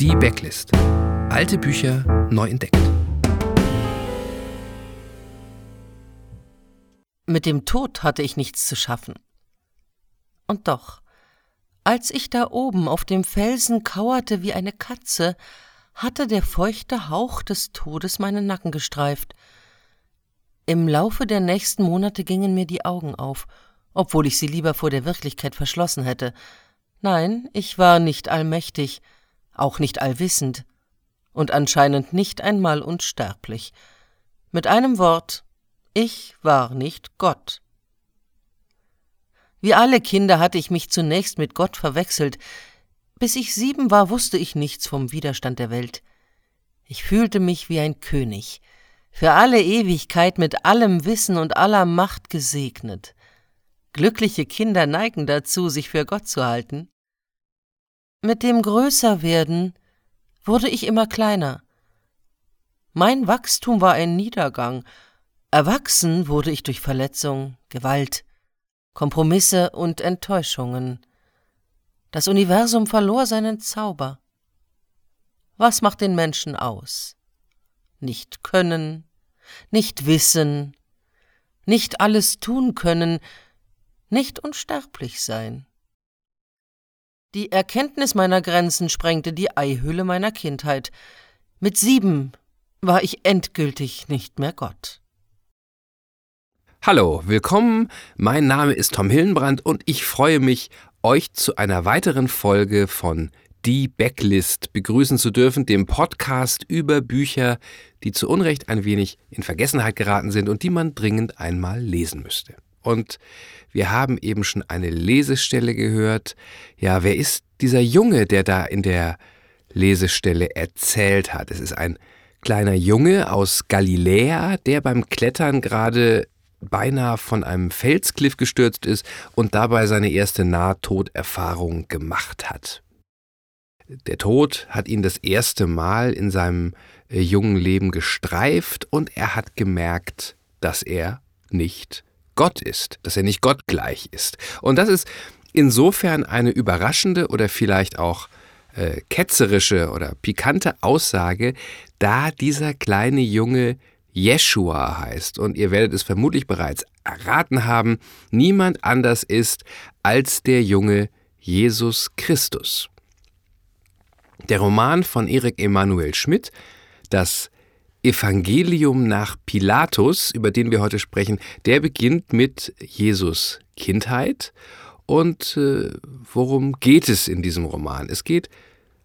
Die Backlist. Alte Bücher neu entdeckt. Mit dem Tod hatte ich nichts zu schaffen. Und doch, als ich da oben auf dem Felsen kauerte wie eine Katze, hatte der feuchte Hauch des Todes meinen Nacken gestreift. Im Laufe der nächsten Monate gingen mir die Augen auf, obwohl ich sie lieber vor der Wirklichkeit verschlossen hätte. Nein, ich war nicht allmächtig, auch nicht allwissend und anscheinend nicht einmal unsterblich. Mit einem Wort, ich war nicht Gott. Wie alle Kinder hatte ich mich zunächst mit Gott verwechselt. Bis ich sieben war, wusste ich nichts vom Widerstand der Welt. Ich fühlte mich wie ein König, für alle Ewigkeit mit allem Wissen und aller Macht gesegnet. Glückliche Kinder neigen dazu, sich für Gott zu halten. Mit dem Größerwerden wurde ich immer kleiner. Mein Wachstum war ein Niedergang. Erwachsen wurde ich durch Verletzung, Gewalt, Kompromisse und Enttäuschungen. Das Universum verlor seinen Zauber. Was macht den Menschen aus? Nicht können, nicht wissen, nicht alles tun können, nicht unsterblich sein. Die Erkenntnis meiner Grenzen sprengte die Eihülle meiner Kindheit. Mit sieben war ich endgültig nicht mehr Gott. Hallo, willkommen. Mein Name ist Tom Hillenbrand und ich freue mich, euch zu einer weiteren Folge von Die Backlist begrüßen zu dürfen, dem Podcast über Bücher, die zu Unrecht ein wenig in Vergessenheit geraten sind und die man dringend einmal lesen müsste. Und wir haben eben schon eine Lesestelle gehört. Ja, wer ist dieser Junge, der da in der Lesestelle erzählt hat? Es ist ein kleiner Junge aus Galiläa, der beim Klettern gerade beinahe von einem Felskliff gestürzt ist und dabei seine erste Nahtoderfahrung gemacht hat. Der Tod hat ihn das erste Mal in seinem äh, jungen Leben gestreift und er hat gemerkt, dass er nicht Gott ist, dass er nicht Gott gleich ist. Und das ist insofern eine überraschende oder vielleicht auch äh, ketzerische oder pikante Aussage, da dieser kleine Junge Jeshua heißt und ihr werdet es vermutlich bereits erraten haben, niemand anders ist als der junge Jesus Christus. Der Roman von Erik Emanuel Schmidt, das Evangelium nach Pilatus, über den wir heute sprechen, der beginnt mit Jesus Kindheit. Und äh, worum geht es in diesem Roman? Es geht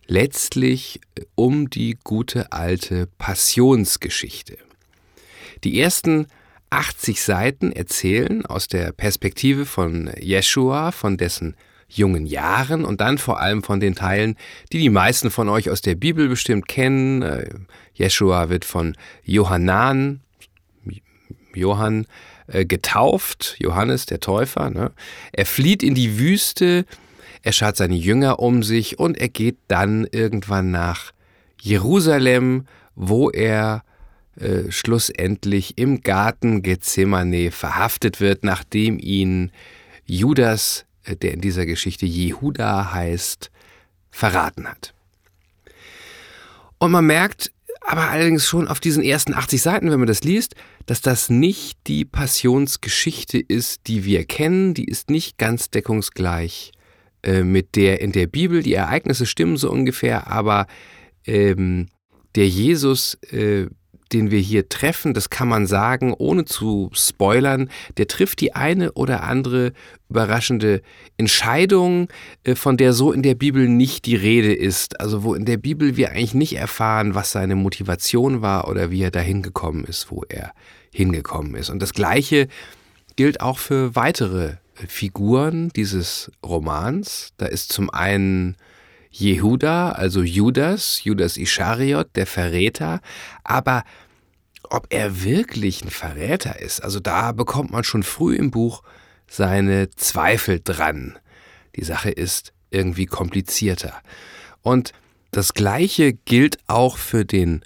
letztlich äh, um die gute alte Passionsgeschichte. Die ersten 80 Seiten erzählen aus der Perspektive von Jeshua, von dessen jungen Jahren und dann vor allem von den Teilen, die die meisten von euch aus der Bibel bestimmt kennen. Äh, Jeshua wird von Johannan, Johann, äh, getauft, Johannes der Täufer. Ne? Er flieht in die Wüste, er schaut seine Jünger um sich und er geht dann irgendwann nach Jerusalem, wo er äh, schlussendlich im Garten Gethsemane verhaftet wird, nachdem ihn Judas der in dieser Geschichte Jehuda heißt, verraten hat. Und man merkt aber allerdings schon auf diesen ersten 80 Seiten, wenn man das liest, dass das nicht die Passionsgeschichte ist, die wir kennen. Die ist nicht ganz deckungsgleich äh, mit der in der Bibel. Die Ereignisse stimmen so ungefähr, aber ähm, der Jesus äh, den wir hier treffen, das kann man sagen, ohne zu spoilern, der trifft die eine oder andere überraschende Entscheidung, äh, von der so in der Bibel nicht die Rede ist. Also wo in der Bibel wir eigentlich nicht erfahren, was seine Motivation war oder wie er dahin gekommen ist, wo er hingekommen ist. Und das Gleiche gilt auch für weitere äh, Figuren dieses Romans. Da ist zum einen Jehuda, also Judas, Judas Ischariot, der Verräter, aber ob er wirklich ein Verräter ist, also da bekommt man schon früh im Buch seine Zweifel dran. Die Sache ist irgendwie komplizierter. Und das Gleiche gilt auch für den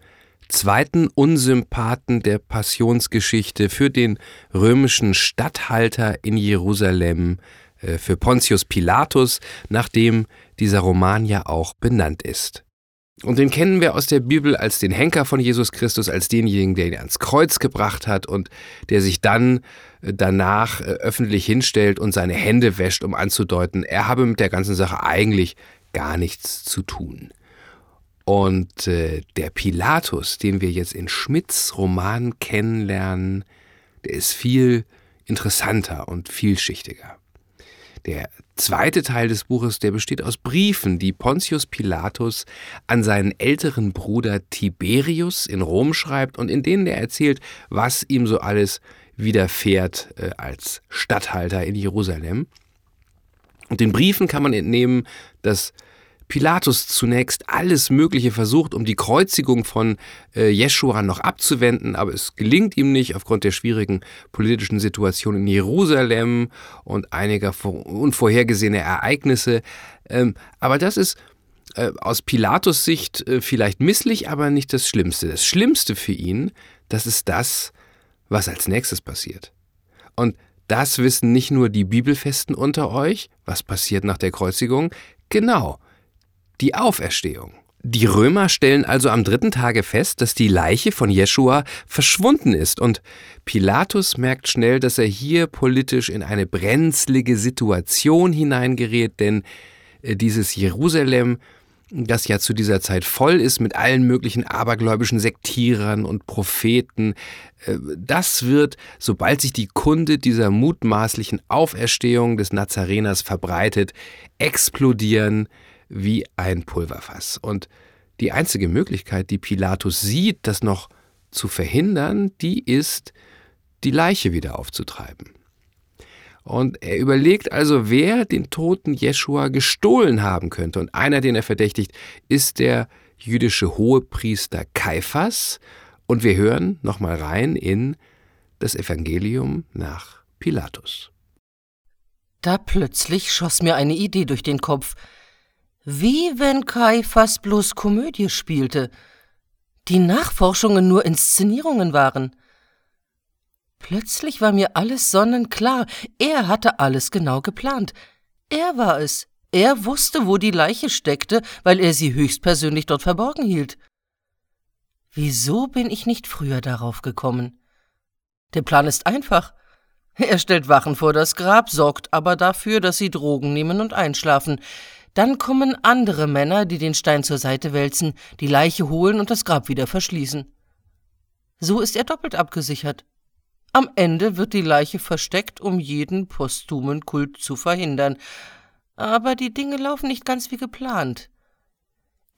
zweiten Unsympathen der Passionsgeschichte, für den römischen Statthalter in Jerusalem, äh, für Pontius Pilatus, nach dem dieser Roman ja auch benannt ist. Und den kennen wir aus der Bibel als den Henker von Jesus Christus, als denjenigen, der ihn ans Kreuz gebracht hat und der sich dann äh, danach äh, öffentlich hinstellt und seine Hände wäscht, um anzudeuten, er habe mit der ganzen Sache eigentlich gar nichts zu tun. Und äh, der Pilatus, den wir jetzt in Schmidts Roman kennenlernen, der ist viel interessanter und vielschichtiger. Der zweite Teil des Buches, der besteht aus Briefen, die Pontius Pilatus an seinen älteren Bruder Tiberius in Rom schreibt und in denen er erzählt, was ihm so alles widerfährt äh, als Statthalter in Jerusalem. Und den Briefen kann man entnehmen, dass Pilatus zunächst alles Mögliche versucht, um die Kreuzigung von äh, noch abzuwenden, aber es gelingt ihm nicht aufgrund der schwierigen politischen Situation in Jerusalem und einiger unvorhergesehener Ereignisse. Ähm, aber das ist äh, aus Pilatus Sicht äh, vielleicht misslich, aber nicht das Schlimmste. Das Schlimmste für ihn, das ist das, was als nächstes passiert. Und das wissen nicht nur die Bibelfesten unter euch, was passiert nach der Kreuzigung, genau, die Auferstehung. Die Römer stellen also am dritten Tage fest, dass die Leiche von Jeschua verschwunden ist und Pilatus merkt schnell, dass er hier politisch in eine brenzlige Situation hineingerät, denn äh, dieses Jerusalem, das ja zu dieser Zeit voll ist mit allen möglichen abergläubischen Sektierern und Propheten, äh, das wird, sobald sich die Kunde dieser mutmaßlichen Auferstehung des Nazareners verbreitet, explodieren, wie ein Pulverfass. Und die einzige Möglichkeit, die Pilatus sieht, das noch zu verhindern, die ist, die Leiche wieder aufzutreiben. Und er überlegt also, wer den toten Jeschua gestohlen haben könnte. Und einer, den er verdächtigt, ist der jüdische Hohepriester Kaiphas. Und wir hören nochmal rein in das Evangelium nach Pilatus. Da plötzlich schoss mir eine Idee durch den Kopf. Wie wenn Kaiphas bloß Komödie spielte, die Nachforschungen nur Inszenierungen waren. Plötzlich war mir alles sonnenklar, er hatte alles genau geplant. Er war es. Er wusste, wo die Leiche steckte, weil er sie höchstpersönlich dort verborgen hielt. Wieso bin ich nicht früher darauf gekommen? Der Plan ist einfach. Er stellt Wachen vor das Grab, sorgt aber dafür, dass sie Drogen nehmen und einschlafen. Dann kommen andere Männer, die den Stein zur Seite wälzen, die Leiche holen und das Grab wieder verschließen. So ist er doppelt abgesichert. Am Ende wird die Leiche versteckt, um jeden posthumen Kult zu verhindern. Aber die Dinge laufen nicht ganz wie geplant.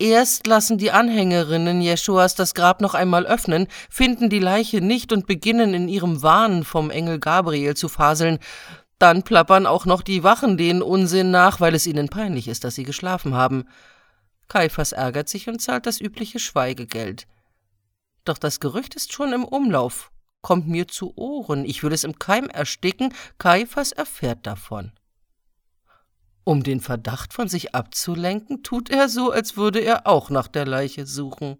Erst lassen die Anhängerinnen Jeschuas das Grab noch einmal öffnen, finden die Leiche nicht und beginnen in ihrem Wahn vom Engel Gabriel zu faseln. Dann plappern auch noch die Wachen den Unsinn nach, weil es ihnen peinlich ist, dass sie geschlafen haben. Kaiphas ärgert sich und zahlt das übliche Schweigegeld. Doch das Gerücht ist schon im Umlauf, kommt mir zu Ohren, ich will es im Keim ersticken, Kaiphas erfährt davon. Um den Verdacht von sich abzulenken, tut er so, als würde er auch nach der Leiche suchen.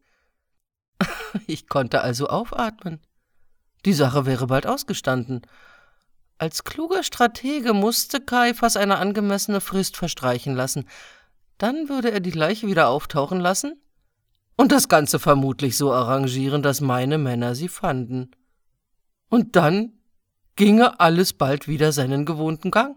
Ich konnte also aufatmen. Die Sache wäre bald ausgestanden. Als kluger Stratege musste Kaiphas eine angemessene Frist verstreichen lassen. Dann würde er die Leiche wieder auftauchen lassen und das Ganze vermutlich so arrangieren, dass meine Männer sie fanden. Und dann ginge alles bald wieder seinen gewohnten Gang.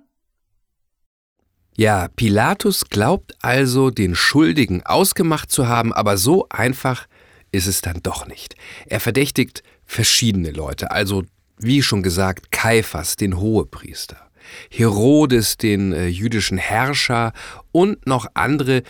Ja, Pilatus glaubt also, den Schuldigen ausgemacht zu haben, aber so einfach ist es dann doch nicht. Er verdächtigt verschiedene Leute, also wie schon gesagt, Kaiphas, den Hohepriester, Herodes, den äh, jüdischen Herrscher und noch andere,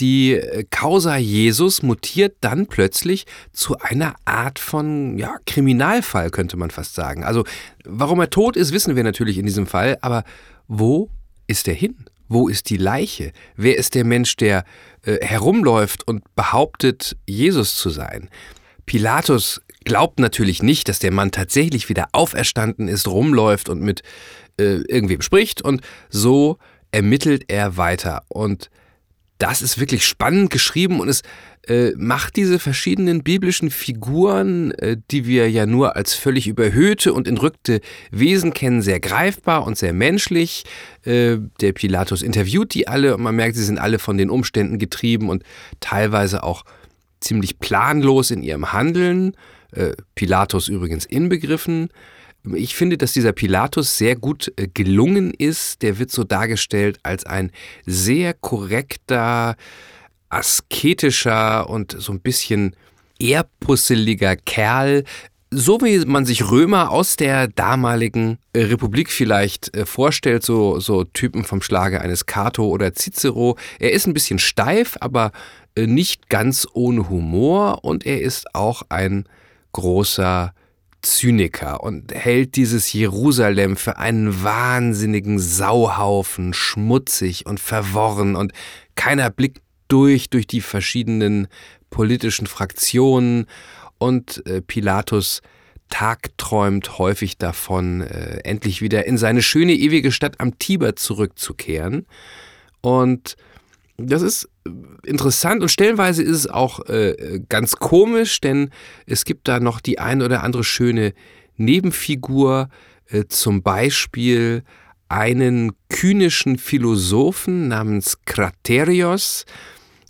die äh, Causa Jesus mutiert dann plötzlich zu einer Art von ja, Kriminalfall, könnte man fast sagen. Also, warum er tot ist, wissen wir natürlich in diesem Fall, aber wo ist er hin? Wo ist die Leiche? Wer ist der Mensch, der äh, herumläuft und behauptet, Jesus zu sein? Pilatus glaubt natürlich nicht, dass der Mann tatsächlich wieder auferstanden ist, rumläuft und mit äh, irgendwem spricht und so ermittelt er weiter und das ist wirklich spannend geschrieben und es äh, macht diese verschiedenen biblischen Figuren, äh, die wir ja nur als völlig überhöhte und entrückte Wesen kennen, sehr greifbar und sehr menschlich. Äh, der Pilatus interviewt die alle und man merkt, sie sind alle von den Umständen getrieben und teilweise auch ziemlich planlos in ihrem Handeln. Äh, Pilatus übrigens inbegriffen. Ich finde, dass dieser Pilatus sehr gut äh, gelungen ist. Der wird so dargestellt als ein sehr korrekter, asketischer und so ein bisschen ehrpusseliger Kerl, so wie man sich Römer aus der damaligen äh, Republik vielleicht vorstellt, so, so Typen vom Schlage eines Cato oder Cicero. Er ist ein bisschen steif, aber nicht ganz ohne Humor und er ist auch ein großer Zyniker und hält dieses Jerusalem für einen wahnsinnigen Sauhaufen, schmutzig und verworren und keiner blickt durch durch die verschiedenen politischen Fraktionen und äh, Pilatus tagträumt häufig davon, äh, endlich wieder in seine schöne ewige Stadt am Tiber zurückzukehren und das ist interessant und stellenweise ist es auch äh, ganz komisch, denn es gibt da noch die ein oder andere schöne Nebenfigur, äh, zum Beispiel einen kynischen Philosophen namens Kraterios.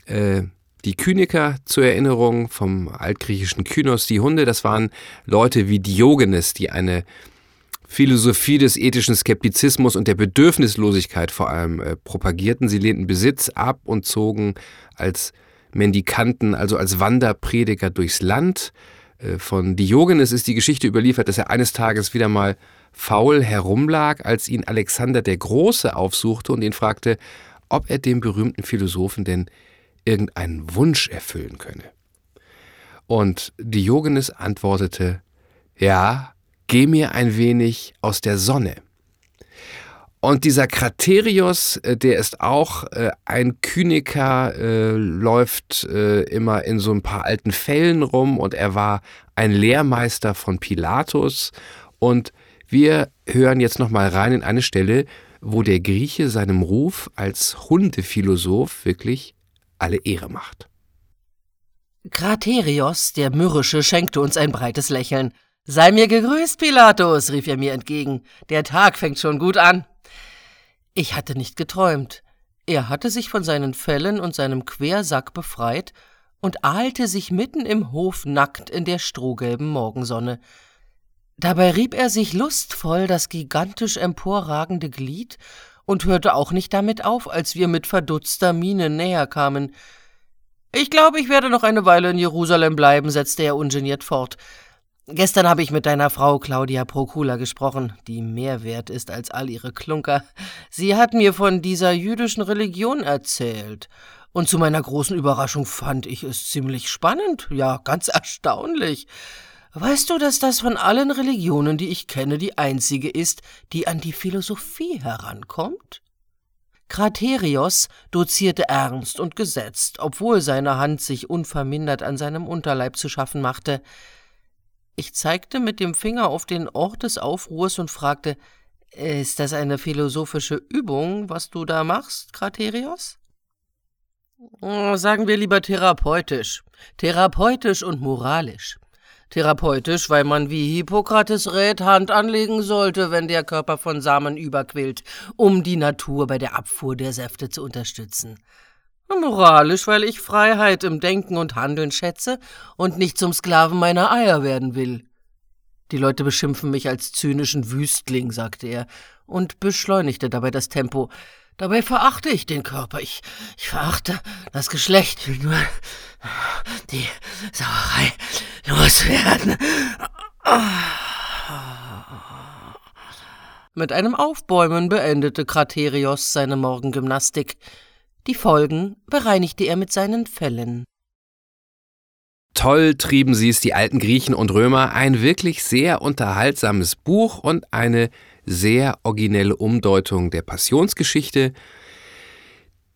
Äh, die Kyniker zur Erinnerung vom altgriechischen Kynos, die Hunde, das waren Leute wie Diogenes, die eine Philosophie des ethischen Skeptizismus und der Bedürfnislosigkeit vor allem äh, propagierten. Sie lehnten Besitz ab und zogen als Mendikanten, also als Wanderprediger durchs Land. Äh, von Diogenes ist die Geschichte überliefert, dass er eines Tages wieder mal faul herumlag, als ihn Alexander der Große aufsuchte und ihn fragte, ob er dem berühmten Philosophen denn irgendeinen Wunsch erfüllen könne. Und Diogenes antwortete, ja, geh mir ein wenig aus der Sonne. Und dieser Kraterios, äh, der ist auch äh, ein Kyniker, äh, läuft äh, immer in so ein paar alten Fällen rum und er war ein Lehrmeister von Pilatus. Und wir hören jetzt nochmal rein in eine Stelle, wo der Grieche seinem Ruf als Hundephilosoph wirklich alle Ehre macht. Kraterios, der Mürrische, schenkte uns ein breites Lächeln. Sei mir gegrüßt, Pilatus, rief er mir entgegen. Der Tag fängt schon gut an. Ich hatte nicht geträumt. Er hatte sich von seinen Fellen und seinem Quersack befreit und ahlte sich mitten im Hof nackt in der strohgelben Morgensonne. Dabei rieb er sich lustvoll das gigantisch emporragende Glied und hörte auch nicht damit auf, als wir mit verdutzter Miene näher kamen. Ich glaube, ich werde noch eine Weile in Jerusalem bleiben, setzte er ungeniert fort. Gestern habe ich mit deiner Frau Claudia Procula gesprochen, die mehr wert ist als all ihre Klunker. Sie hat mir von dieser jüdischen Religion erzählt. Und zu meiner großen Überraschung fand ich es ziemlich spannend, ja, ganz erstaunlich. Weißt du, dass das von allen Religionen, die ich kenne, die einzige ist, die an die Philosophie herankommt? Kraterios dozierte ernst und gesetzt, obwohl seine Hand sich unvermindert an seinem Unterleib zu schaffen machte. Ich zeigte mit dem Finger auf den Ort des Aufruhrs und fragte, ist das eine philosophische Übung, was du da machst, Kraterios? Oh, sagen wir lieber therapeutisch. Therapeutisch und moralisch. Therapeutisch, weil man wie Hippokrates rät, Hand anlegen sollte, wenn der Körper von Samen überquillt, um die Natur bei der Abfuhr der Säfte zu unterstützen. Moralisch, weil ich Freiheit im Denken und Handeln schätze und nicht zum Sklaven meiner Eier werden will. Die Leute beschimpfen mich als zynischen Wüstling, sagte er und beschleunigte dabei das Tempo. Dabei verachte ich den Körper. Ich, ich verachte das Geschlecht. Will nur die Sauerei loswerden. Mit einem Aufbäumen beendete Kraterios seine Morgengymnastik. Die Folgen bereinigte er mit seinen Fellen. Toll trieben sie es, die alten Griechen und Römer, ein wirklich sehr unterhaltsames Buch und eine sehr originelle Umdeutung der Passionsgeschichte.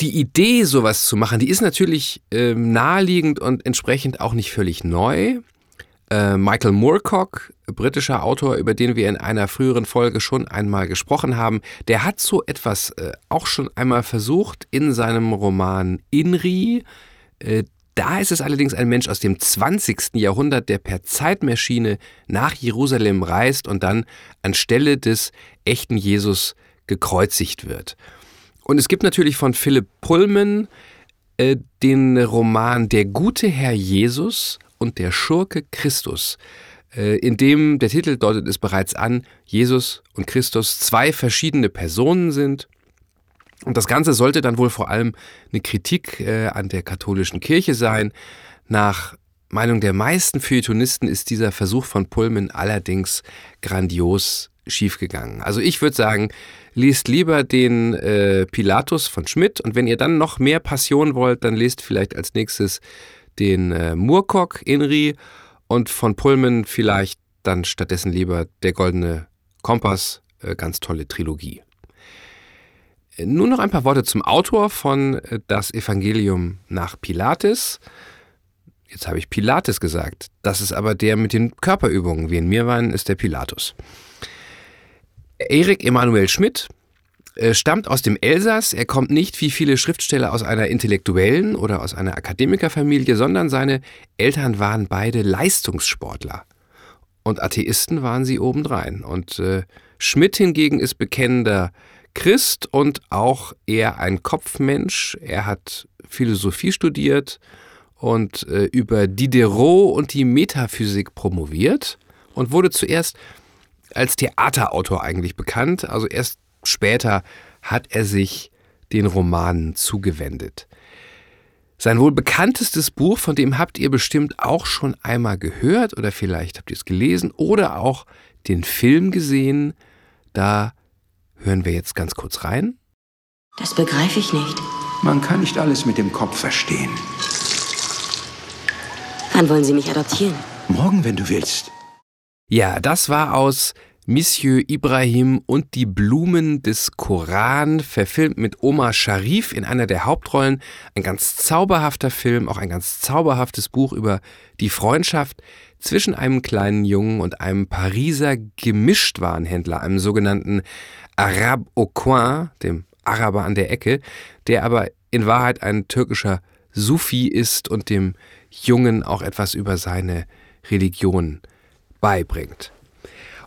Die Idee, sowas zu machen, die ist natürlich äh, naheliegend und entsprechend auch nicht völlig neu, Michael Moorcock, britischer Autor, über den wir in einer früheren Folge schon einmal gesprochen haben, der hat so etwas äh, auch schon einmal versucht in seinem Roman Inri. Äh, da ist es allerdings ein Mensch aus dem 20. Jahrhundert, der per Zeitmaschine nach Jerusalem reist und dann anstelle des echten Jesus gekreuzigt wird. Und es gibt natürlich von Philipp Pullman äh, den Roman Der gute Herr Jesus und der Schurke Christus, äh, in dem der Titel deutet es bereits an, Jesus und Christus zwei verschiedene Personen sind und das Ganze sollte dann wohl vor allem eine Kritik äh, an der katholischen Kirche sein. Nach Meinung der meisten Feuilletonisten ist dieser Versuch von Pullman allerdings grandios schiefgegangen. Also ich würde sagen, liest lieber den äh, Pilatus von Schmidt und wenn ihr dann noch mehr Passion wollt, dann lest vielleicht als nächstes den äh, Moorcock Inri und von Pullman vielleicht dann stattdessen lieber der Goldene Kompass, äh, ganz tolle Trilogie. Nur noch ein paar Worte zum Autor von äh, Das Evangelium nach Pilates. Jetzt habe ich Pilates gesagt. Das ist aber der mit den Körperübungen. Wie in mir waren, ist der Pilatus. Erik Emanuel Schmidt äh, stammt aus dem Elsass. Er kommt nicht wie viele Schriftsteller aus einer intellektuellen oder aus einer Akademikerfamilie, sondern seine Eltern waren beide Leistungssportler. Und Atheisten waren sie obendrein. Und äh, Schmidt hingegen ist bekennender Christ und auch eher ein Kopfmensch. Er hat Philosophie studiert und äh, über Diderot und die Metaphysik promoviert und wurde zuerst als Theaterautor eigentlich bekannt. Also erst später hat er sich den Romanen zugewendet. Sein wohl bekanntestes Buch, von dem habt ihr bestimmt auch schon einmal gehört oder vielleicht habt ihr es gelesen oder auch den Film gesehen. Da Hören wir jetzt ganz kurz rein? Das begreife ich nicht. Man kann nicht alles mit dem Kopf verstehen. Wann wollen Sie mich adoptieren? Morgen, wenn du willst. Ja, das war aus Monsieur Ibrahim und die Blumen des Koran, verfilmt mit Omar Sharif in einer der Hauptrollen. Ein ganz zauberhafter Film, auch ein ganz zauberhaftes Buch über die Freundschaft zwischen einem kleinen Jungen und einem Pariser Gemischtwarenhändler, einem sogenannten Arab au coin, dem Araber an der Ecke, der aber in Wahrheit ein türkischer Sufi ist und dem Jungen auch etwas über seine Religion beibringt.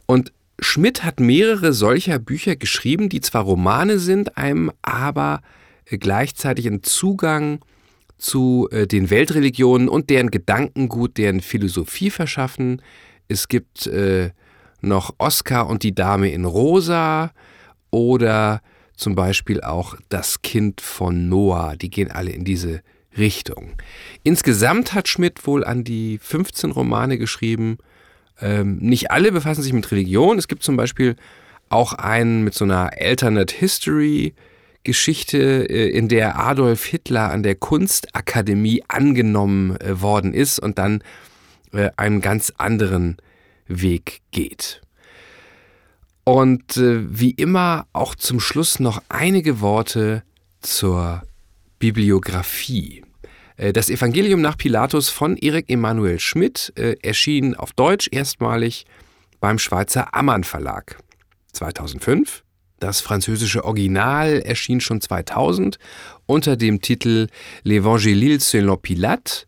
Und Schmidt hat mehrere solcher Bücher geschrieben, die zwar Romane sind, einem aber gleichzeitig einen Zugang zu äh, den Weltreligionen und deren Gedankengut, deren Philosophie verschaffen. Es gibt äh, noch Oscar und die Dame in Rosa, oder zum Beispiel auch Das Kind von Noah. Die gehen alle in diese Richtung. Insgesamt hat Schmidt wohl an die 15 Romane geschrieben. Ähm, nicht alle befassen sich mit Religion. Es gibt zum Beispiel auch einen mit so einer Alternate History Geschichte, äh, in der Adolf Hitler an der Kunstakademie angenommen äh, worden ist und dann äh, einen ganz anderen Weg geht. Und wie immer auch zum Schluss noch einige Worte zur Bibliografie. Äh, das Evangelium nach Pilatus von Erik Emanuel Schmidt äh, erschien auf Deutsch erstmalig beim Schweizer Ammann Verlag 2005. Das französische Original erschien schon 2000 unter dem Titel L'Evangile selon Pilate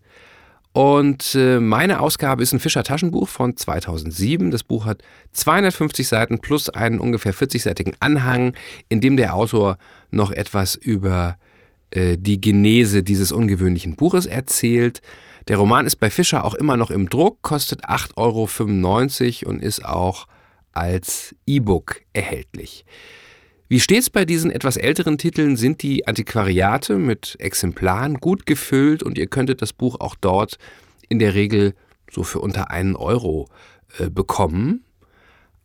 und äh, meine Ausgabe ist ein Fischer Taschenbuch von 2007. Das Buch hat 250 Seiten plus einen ungefähr 40-seitigen Anhang, in dem der Autor noch etwas über äh, die Genese dieses ungewöhnlichen Buches erzählt. Der Roman ist bei Fischer auch immer noch im Druck, kostet 8,95 Euro und ist auch als E-Book erhältlich. Wie stets bei diesen etwas älteren Titeln sind die Antiquariate mit Exemplaren gut gefüllt und ihr könntet das Buch auch dort in der Regel so für unter einen Euro äh, bekommen.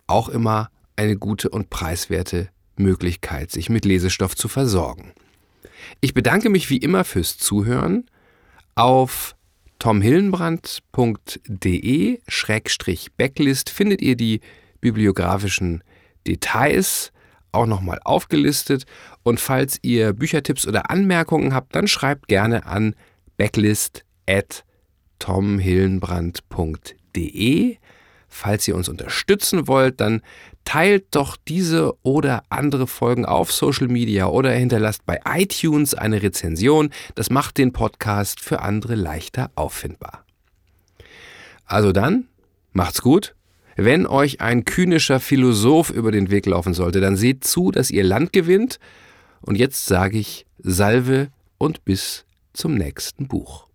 Auch immer eine gute und preiswerte Möglichkeit, sich mit Lesestoff zu versorgen. Ich bedanke mich wie immer fürs Zuhören. Auf tomhillenbrand.de-backlist findet ihr die bibliografischen Details auch nochmal aufgelistet. Und falls ihr Büchertipps oder Anmerkungen habt, dann schreibt gerne an backlist at tomhillenbrand.de. dbecklist.de. Falls ihr uns unterstützen wollt, dann teilt doch diese oder andere Folgen auf Social Media oder hinterlasst bei iTunes eine Rezension. Das macht den Podcast für andere leichter auffindbar. Also dann, macht's gut. Wenn euch ein kühnischer Philosoph über den Weg laufen sollte, dann seht zu, dass ihr Land gewinnt. Und jetzt sage ich Salve und bis zum nächsten Buch.